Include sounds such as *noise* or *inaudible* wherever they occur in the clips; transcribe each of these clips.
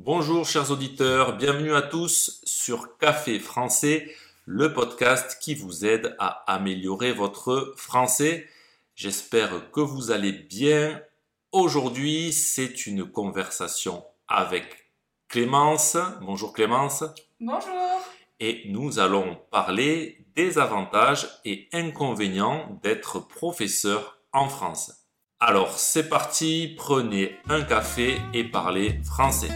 Bonjour chers auditeurs, bienvenue à tous sur Café français, le podcast qui vous aide à améliorer votre français. J'espère que vous allez bien. Aujourd'hui, c'est une conversation avec Clémence. Bonjour Clémence. Bonjour. Et nous allons parler des avantages et inconvénients d'être professeur en France. Alors c'est parti, prenez un café et parlez français.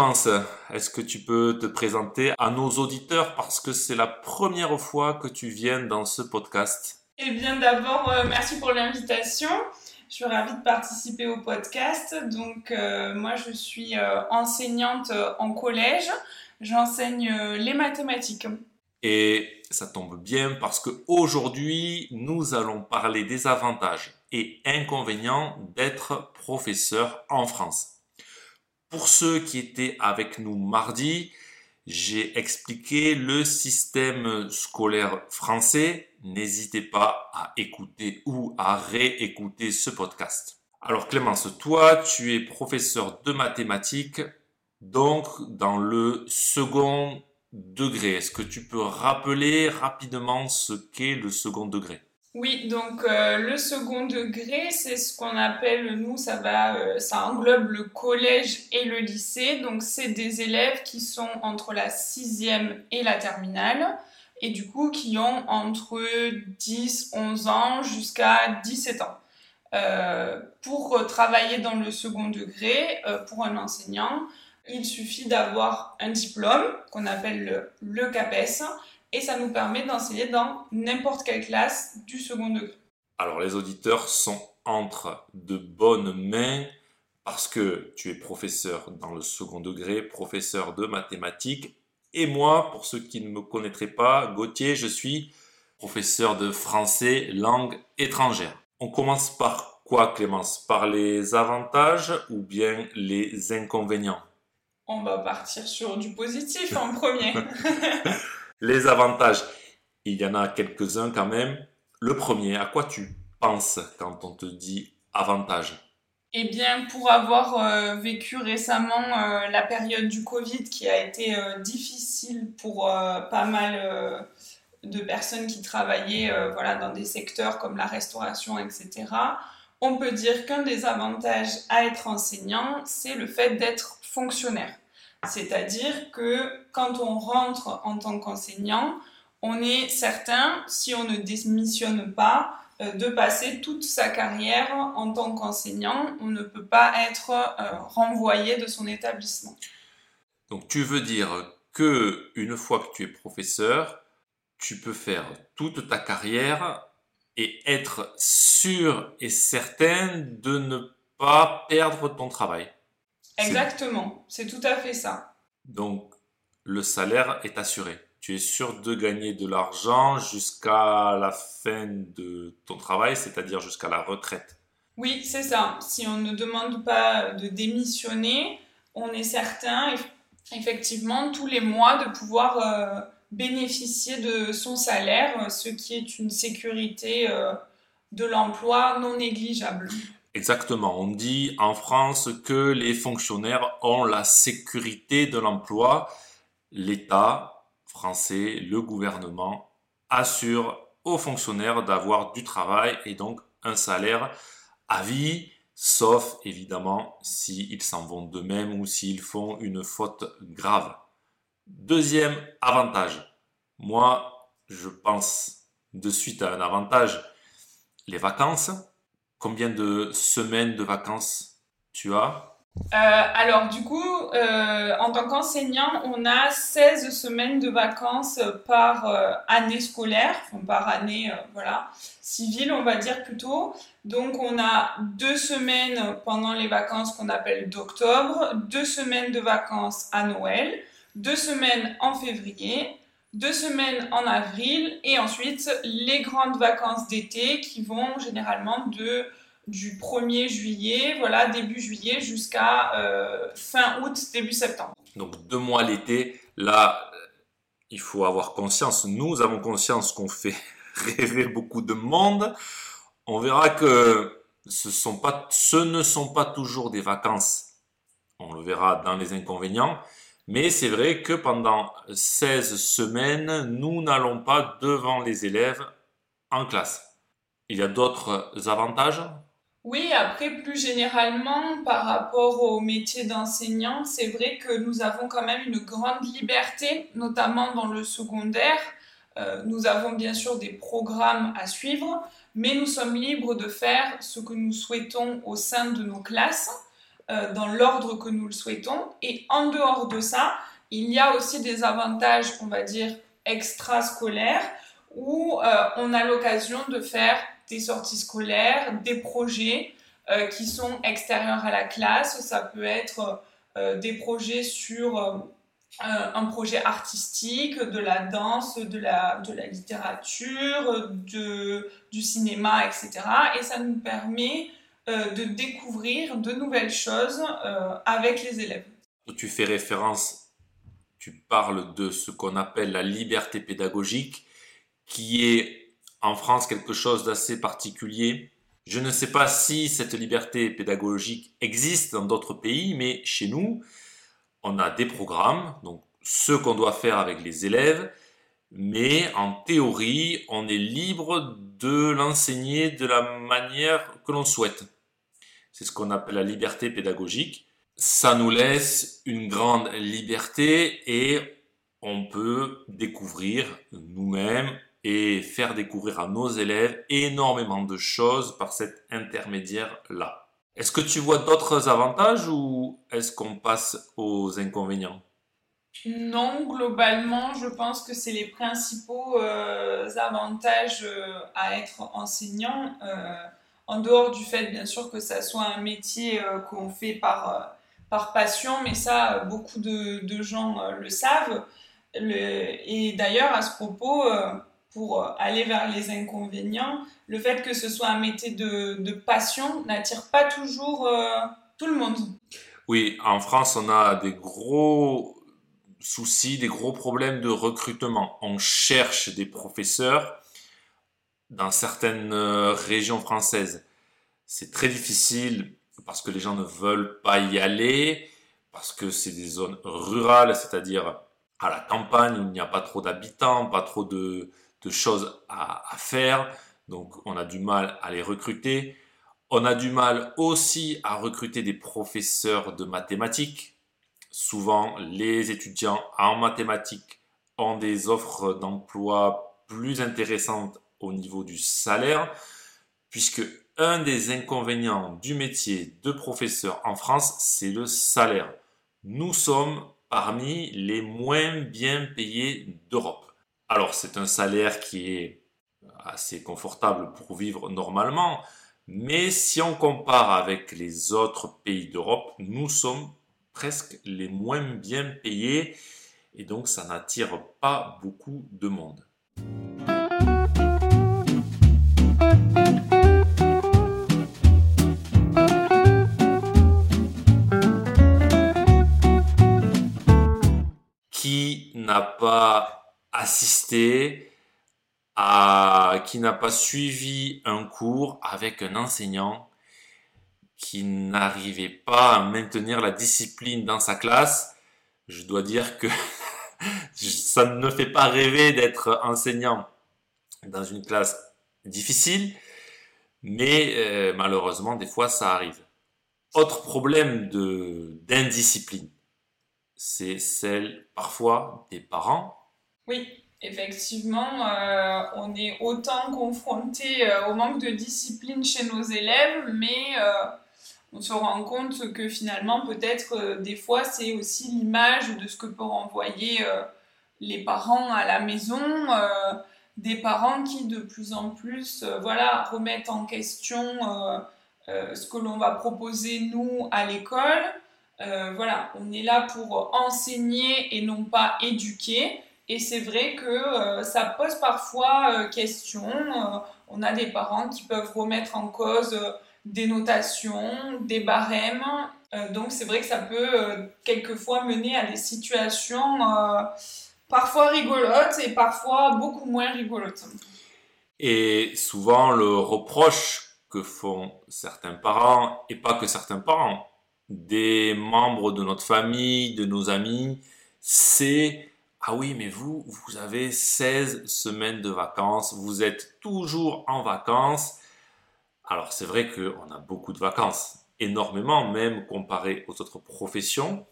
Clémence, est-ce que tu peux te présenter à nos auditeurs parce que c'est la première fois que tu viens dans ce podcast? Eh bien d'abord, euh, merci pour l'invitation. Je suis ravie de participer au podcast. Donc euh, moi je suis euh, enseignante en collège. J'enseigne les mathématiques. Et ça tombe bien parce que aujourd'hui nous allons parler des avantages et inconvénients d'être professeur en France. Pour ceux qui étaient avec nous mardi, j'ai expliqué le système scolaire français. N'hésitez pas à écouter ou à réécouter ce podcast. Alors Clémence, toi, tu es professeur de mathématiques, donc dans le second degré. Est-ce que tu peux rappeler rapidement ce qu'est le second degré? Oui, donc euh, le second degré, c'est ce qu'on appelle, nous, ça va, euh, ça englobe le collège et le lycée. Donc c'est des élèves qui sont entre la sixième et la terminale, et du coup qui ont entre 10, 11 ans jusqu'à 17 ans. Euh, pour travailler dans le second degré, pour un enseignant, il suffit d'avoir un diplôme qu'on appelle le, le CAPES et ça nous permet d'enseigner dans n'importe quelle classe du second degré. Alors les auditeurs sont entre de bonnes mains parce que tu es professeur dans le second degré, professeur de mathématiques. Et moi, pour ceux qui ne me connaîtraient pas, Gauthier, je suis professeur de français langue étrangère. On commence par quoi, Clémence? Par les avantages ou bien les inconvénients? On va partir sur du positif en premier. *laughs* Les avantages, il y en a quelques-uns quand même. Le premier, à quoi tu penses quand on te dit avantage? Eh bien, pour avoir euh, vécu récemment euh, la période du Covid qui a été euh, difficile pour pas mal de personnes qui travaillaient voilà, dans des secteurs comme la restauration, etc., on peut dire qu'un des avantages à être enseignant, c'est le fait d'être fonctionnaire. C'est-à-dire que quand on rentre en tant qu'enseignant, on est certain, si on ne démissionne pas, euh, de passer toute sa carrière en tant qu'enseignant. On ne peut pas être euh, renvoyé de son établissement. Donc tu veux dire que une fois que tu es professeur, tu peux faire toute ta carrière et être sûr et certain de ne pas perdre ton travail. Exactement, c'est tout à fait ça. Donc, le salaire est assuré. Tu es sûr de gagner de l'argent jusqu'à la fin de ton travail, c'est-à-dire jusqu'à la retraite. Oui, c'est ça. Si on ne demande pas de démissionner, on est certain, effectivement, tous les mois de pouvoir euh, bénéficier de son salaire, ce qui est une sécurité euh, de l'emploi non négligeable. Exactement. On dit en France que les fonctionnaires ont la sécurité de l'emploi. L'État français, le gouvernement, assure aux fonctionnaires d'avoir du travail et donc un salaire à vie, sauf évidemment s'ils s'en vont d'eux-mêmes ou s'ils font une faute grave. Deuxième avantage. Moi, je pense de suite à un avantage. Les vacances Combien de semaines de vacances tu as euh, alors du coup, euh, en tant qu'enseignant, on a 16 semaines de vacances par euh, année scolaire, par année voilà, civile on va dire plutôt. Donc on a deux semaines pendant les vacances qu'on appelle d'octobre, deux semaines de vacances à Noël, deux semaines en février, deux semaines en avril et ensuite les grandes vacances d'été qui vont généralement de du 1er juillet, voilà, début juillet jusqu'à euh, fin août, début septembre. Donc deux mois l'été, là, il faut avoir conscience, nous avons conscience qu'on fait *laughs* rêver beaucoup de monde, on verra que ce ne sont pas toujours des vacances. On le verra dans les inconvénients. Mais c'est vrai que pendant 16 semaines, nous n'allons pas devant les élèves en classe. Il y a d'autres avantages? Oui, après, plus généralement, par rapport au métier d'enseignant, c'est vrai que nous avons quand même une grande liberté, notamment dans le secondaire. Euh, nous avons bien sûr des programmes à suivre, mais nous sommes libres de faire ce que nous souhaitons au sein de nos classes, euh, dans l'ordre que nous le souhaitons. Et en dehors de ça, il y a aussi des avantages, on va dire, extrascolaires, où euh, on a l'occasion de faire des sorties scolaires, des projets euh, qui sont extérieurs à la classe. Ça peut être des projets sur un projet artistique, de la danse, de la, de la littérature, de, du cinéma, etc. Et ça nous permet de découvrir de nouvelles choses avec les élèves. Tu fais référence, tu parles de ce qu'on appelle la liberté pédagogique, qui est en France quelque chose d'assez particulier. Je ne sais pas si cette liberté pédagogique existe dans d'autres pays, mais chez nous, on a des programmes, donc ce qu'on doit faire avec les élèves, mais en théorie, on est libre de l'enseigner de la manière que l'on souhaite. C'est ce qu'on appelle la liberté pédagogique. Ça nous laisse une grande liberté et on peut découvrir nous-mêmes et faire découvrir à nos élèves énormément de choses par cet intermédiaire-là. Est-ce que tu vois d'autres avantages ou est-ce qu'on passe aux inconvénients? Non, globalement, je pense que c'est les principaux euh, avantages euh, à être enseignant, euh, en dehors du fait, bien sûr, que ça soit un métier qu'on fait par, par passion, mais ça, beaucoup de, de gens le savent. Et d'ailleurs, à ce propos, pour euh, aller vers les inconvénients, le fait que ce soit un métier de, passion n'attire pas toujours euh, tout le monde. Oui, en France, on a des gros soucis, des gros problèmes de recrutement. On cherche des professeurs dans certaines euh, régions françaises. C'est très difficile parce que les gens ne veulent pas y aller, parce que c'est des zones rurales, c'est-à-dire à la campagne où il n'y a pas trop d'habitants, pas trop de, de choses à, faire, donc on a du mal à les recruter. On a du mal aussi à recruter des professeurs de mathématiques. Souvent, les étudiants en mathématiques ont des offres d'emploi plus intéressantes au niveau du salaire, puisque un des inconvénients du métier de professeur en France, c'est le salaire. Nous sommes parmi les moins bien payés d'Europe. Alors c'est un salaire qui est assez confortable pour vivre normalement, mais si on compare avec les autres pays d'Europe, nous sommes presque les moins bien payés et donc ça n'attire pas beaucoup de monde. Pas assister à qui n'a pas suivi un cours avec un enseignant qui n'arrivait pas à maintenir la discipline dans sa classe, je dois dire que *laughs* ça ne me fait pas rêver d'être enseignant dans une classe difficile, mais euh, malheureusement, des fois, ça arrive. Autre problème d'indiscipline, c'est celle parfois des parents oui, effectivement, euh, on est autant confronté euh, au manque de discipline chez nos élèves, mais euh, on se rend compte que finalement, peut-être des fois, c'est aussi l'image de ce que peuvent renvoyer les parents à la maison, des parents qui de plus en plus voilà, remettent en question ce que l'on va proposer nous à l'école. Voilà, on est là pour enseigner et non pas éduquer. Et c'est vrai que euh, ça pose parfois euh, question. Euh, on a des parents qui peuvent remettre en cause des notations, des barèmes. donc c'est vrai que ça peut quelquefois mener à des situations parfois rigolotes et parfois beaucoup moins rigolotes. Et souvent, le reproche que font certains parents, et pas que certains parents, des membres de notre famille, de nos amis, c'est ah oui, mais vous, vous avez 16 semaines de vacances, vous êtes toujours en vacances. Alors c'est vrai qu'on a beaucoup de vacances, énormément même comparé aux autres professions.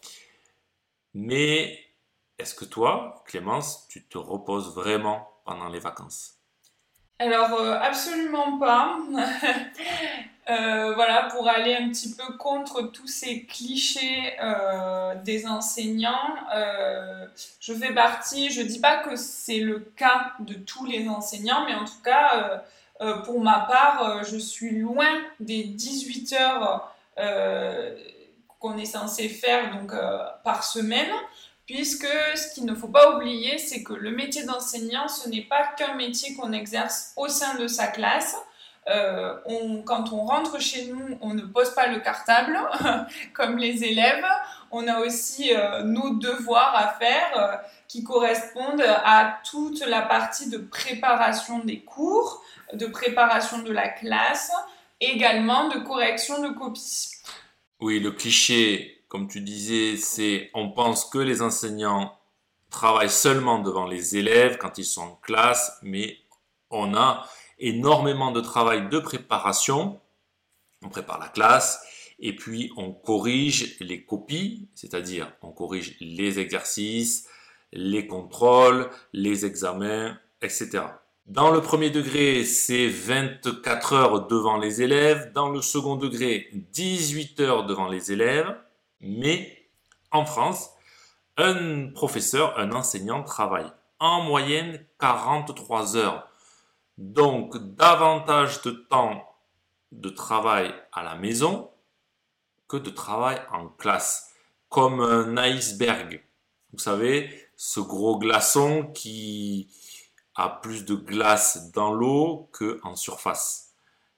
Mais est-ce que toi, Clémence, tu te reposes vraiment pendant les vacances? Alors euh, absolument pas. *laughs* Euh, voilà, pour aller un petit peu contre tous ces clichés euh, des enseignants, je fais partie, je dis pas que c'est le cas de tous les enseignants, mais en tout cas, pour ma part, je suis loin des 18 heures qu'on est censé faire donc, par semaine puisque ce qu'il ne faut pas oublier, c'est que le métier d'enseignant, ce n'est pas qu'un métier qu'on exerce au sein de sa classe. Euh, quand on rentre chez nous, on ne pose pas le cartable *laughs* comme les élèves. On a aussi euh, nos devoirs à faire euh, qui correspondent à toute la partie de préparation des cours, de préparation de la classe, également de correction de copies. Oui, le cliché comme tu disais, c'est on pense que les enseignants travaillent seulement devant les élèves quand ils sont en classe, mais on a énormément de travail de préparation. On prépare la classe et puis on corrige les copies, c'est-à-dire on corrige les exercices, les contrôles, les examens, etc. Dans le premier degré, c'est 24 heures devant les élèves. Dans le second degré, 18 heures devant les élèves. Mais en France, un professeur, un enseignant travaille en moyenne 43 heures. Donc davantage de temps de travail à la maison que de travail en classe. Comme un iceberg. Vous savez, ce gros glaçon qui a plus de glace dans l'eau qu'en surface.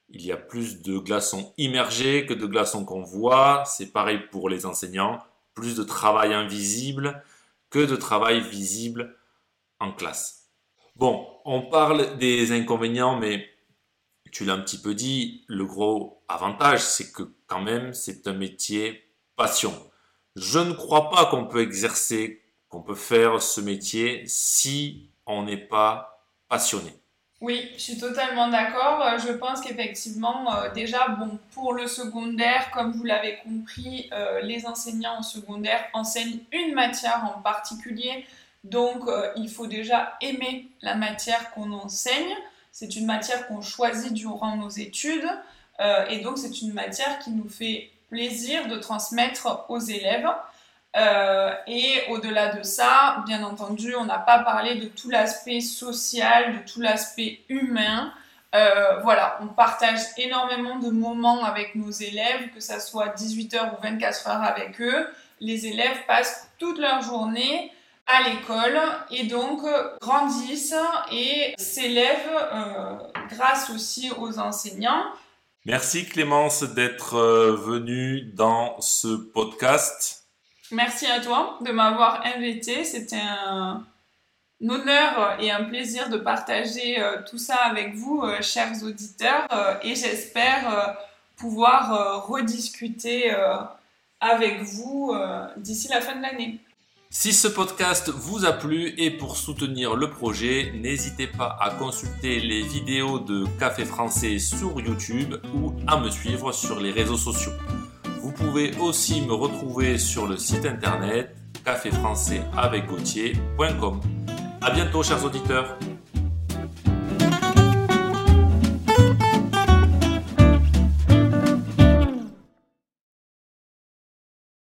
Il y a plus de glaçons immergés que de glaçons qu'on voit. C'est pareil pour les enseignants. Plus de travail invisible que de travail visible en classe. Bon, on parle des inconvénients, mais tu l'as un petit peu dit, le gros avantage, c'est que quand même, c'est un métier passion. Je ne crois pas qu'on peut exercer, qu'on peut faire ce métier si on n'est pas passionné. Oui, je suis totalement d'accord. Euh, je pense qu'effectivement, euh, déjà, bon, pour le secondaire, comme vous l'avez compris, euh, les enseignants en secondaire enseignent une matière en particulier. Donc, il faut déjà aimer la matière qu'on enseigne. C'est une matière qu'on choisit durant nos études. et donc, c'est une matière qui nous fait plaisir de transmettre aux élèves. Euh, et au-delà de ça, bien entendu, on n'a pas parlé de tout l'aspect social, de tout l'aspect humain. Euh, voilà, on partage énormément de moments avec nos élèves, que ça soit 18 heures ou 24 heures avec eux. Les élèves passent toute leur journée à l'école et donc grandissent et s'élèvent euh, grâce aussi aux enseignants. Merci Clémence d'être venue dans ce podcast. Merci à toi de m'avoir invité. C'était un, honneur et un plaisir de partager euh, tout ça avec vous, euh, chers auditeurs, euh, et j'espère pouvoir rediscuter avec vous d'ici la fin de l'année. Si ce podcast vous a plu et pour soutenir le projet, n'hésitez pas à consulter les vidéos de Café Français sur YouTube ou à me suivre sur les réseaux sociaux. Vous pouvez aussi me retrouver sur le site internet caféfrançaisavecgautier.com. À bientôt chers auditeurs